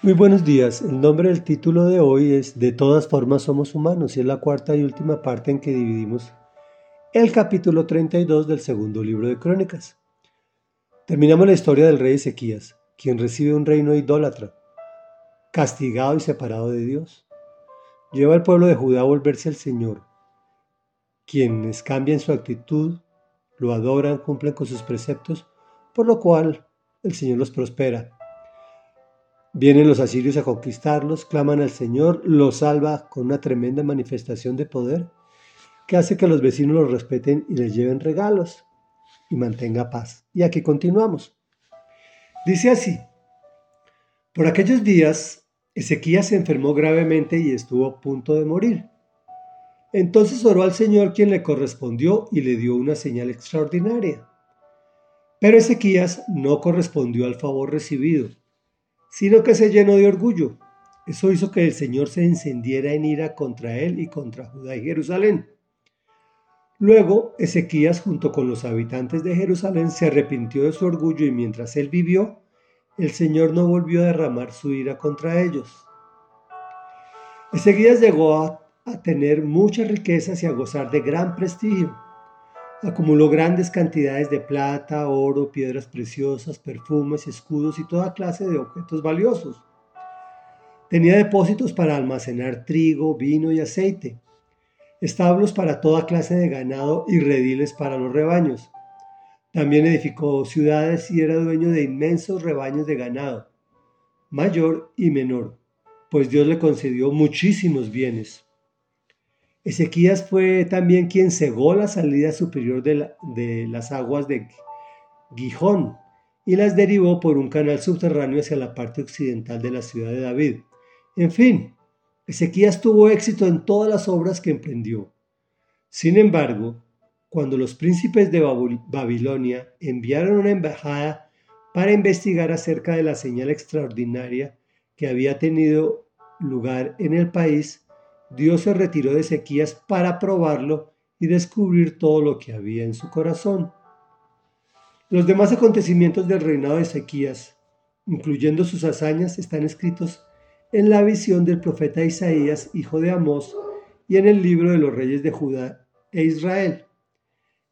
Muy buenos días. El nombre del título de hoy es De todas formas somos humanos y es la cuarta y última parte en que dividimos el capítulo 32 del segundo libro de Crónicas. Terminamos la historia del rey Ezequías, quien recibe un reino idólatra, castigado y separado de Dios. Lleva al pueblo de Judá a volverse al Señor, quienes cambian su actitud, lo adoran, cumplen con sus preceptos, por lo cual el Señor los prospera Vienen los asirios a conquistarlos, claman al Señor, los salva con una tremenda manifestación de poder que hace que los vecinos los respeten y les lleven regalos y mantenga paz. Y aquí continuamos. Dice así, por aquellos días Ezequías se enfermó gravemente y estuvo a punto de morir. Entonces oró al Señor quien le correspondió y le dio una señal extraordinaria. Pero Ezequías no correspondió al favor recibido sino que se llenó de orgullo. Eso hizo que el Señor se encendiera en ira contra él y contra Judá y Jerusalén. Luego Ezequías junto con los habitantes de Jerusalén se arrepintió de su orgullo y mientras él vivió, el Señor no volvió a derramar su ira contra ellos. Ezequías llegó a, a tener muchas riquezas y a gozar de gran prestigio. Acumuló grandes cantidades de plata, oro, piedras preciosas, perfumes, escudos y toda clase de objetos valiosos. Tenía depósitos para almacenar trigo, vino y aceite, establos para toda clase de ganado y rediles para los rebaños. También edificó ciudades y era dueño de inmensos rebaños de ganado, mayor y menor, pues Dios le concedió muchísimos bienes. Ezequías fue también quien cegó la salida superior de, las aguas de Gijón y las derivó por un canal subterráneo hacia la parte occidental de la ciudad de David. En fin, Ezequías tuvo éxito en todas las obras que emprendió. Sin embargo, cuando los príncipes de Babilonia enviaron una embajada para investigar acerca de la señal extraordinaria que había tenido lugar en el país, Dios se retiró de Ezequías para probarlo y descubrir todo lo que había en su corazón. Los demás acontecimientos del reinado de Ezequías, incluyendo sus hazañas, están escritos en la visión del profeta Isaías, hijo de Amós, y en el libro de los reyes de Judá e Israel.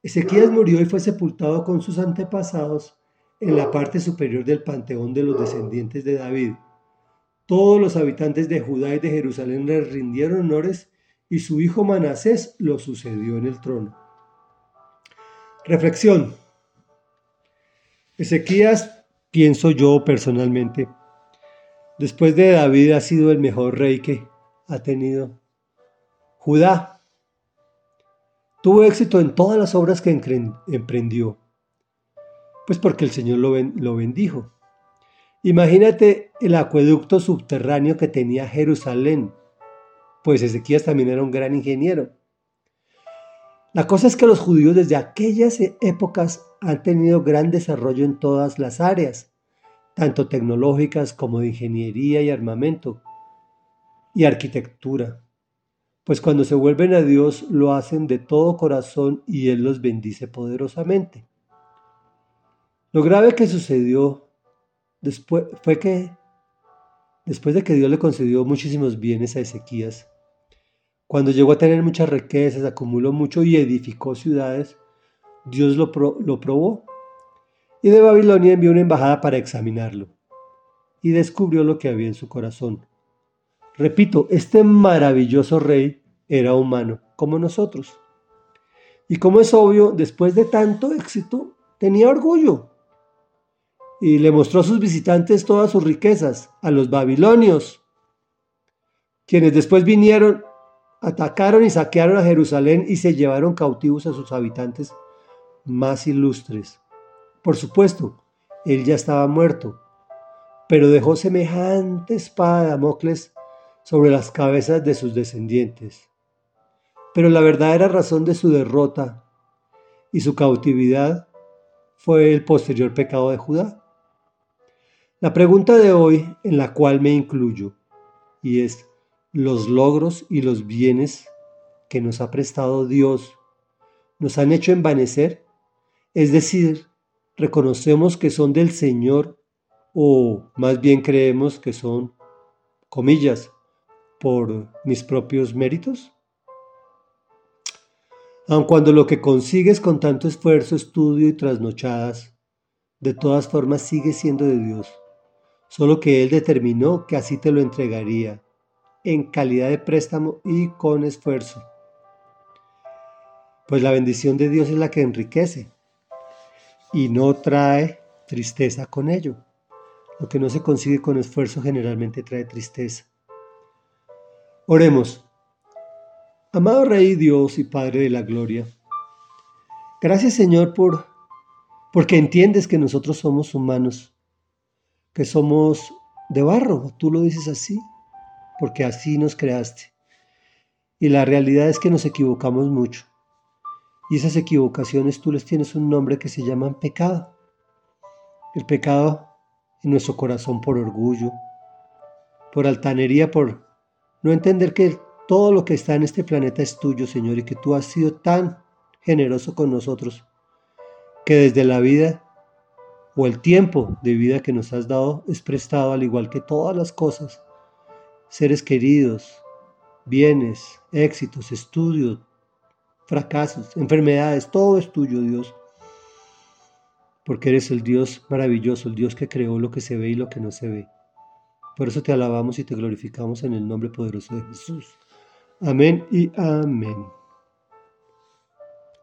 Ezequías murió y fue sepultado con sus antepasados en la parte superior del panteón de los descendientes de David todos los habitantes de Judá y de Jerusalén le rindieron honores y su hijo Manasés lo sucedió en el trono. Reflexión. Ezequías, pienso yo personalmente, después de David ha sido el mejor rey que ha tenido Judá. Tuvo éxito en todas las obras que emprendió, pues porque el Señor lo, lo bendijo. Imagínate el acueducto subterráneo que tenía Jerusalén, pues Ezequías también era un gran ingeniero. La cosa es que los judíos desde aquellas épocas han tenido gran desarrollo en todas las áreas, tanto tecnológicas como de ingeniería y armamento y arquitectura. Pues cuando se vuelven a Dios lo hacen de todo corazón y Él los bendice poderosamente. Lo grave que sucedió Después fue que, después de que Dios le concedió muchísimos bienes a Ezequías, cuando llegó a tener muchas riquezas, acumuló mucho y edificó ciudades, Dios lo, lo probó. Y de Babilonia envió una embajada para examinarlo. Y descubrió lo que había en su corazón. Repito, este maravilloso rey era humano, como nosotros. Y como es obvio, después de tanto éxito, tenía orgullo y le mostró a sus visitantes todas sus riquezas, a los babilonios, quienes después vinieron, atacaron y saquearon a Jerusalén y se llevaron cautivos a sus habitantes más ilustres. Por supuesto, él ya estaba muerto, pero dejó semejante espada de Damocles sobre las cabezas de sus descendientes. Pero la verdadera razón de su derrota y su cautividad fue el posterior pecado de Judá. La pregunta de hoy, en la cual me incluyo, y es, ¿los logros y los bienes que nos ha prestado Dios nos han hecho envanecer? Es decir, ¿reconocemos que son del Señor o más bien creemos que son comillas, por mis propios méritos? Aun cuando lo que consigues con tanto esfuerzo, estudio y trasnochadas, de todas formas sigue siendo de Dios, solo que Él determinó que así te lo entregaría, en calidad de préstamo y con esfuerzo. Pues la bendición de Dios es la que enriquece y no trae tristeza con ello. Lo que no se consigue con esfuerzo generalmente trae tristeza. Oremos. Amado Rey Dios y Padre de la Gloria, gracias Señor por porque entiendes que nosotros somos humanos, que somos de barro, tú lo dices así, porque así nos creaste. Y la realidad es que nos equivocamos mucho. Y esas equivocaciones tú les tienes un nombre que se llama pecado. El pecado en nuestro corazón por orgullo, por altanería, por no entender que todo lo que está en este planeta es tuyo, Señor, y que tú has sido tan generoso con nosotros, que desde la vida o el tiempo de vida que nos has dado es prestado al igual que todas las cosas seres queridos, bienes, éxitos, estudios, fracasos, enfermedades, todo es tuyo, Dios. Porque eres el Dios maravilloso, el Dios que creó lo que se ve y lo que no se ve. Por eso te alabamos y te glorificamos en el nombre poderoso de Jesús. Amén y amén.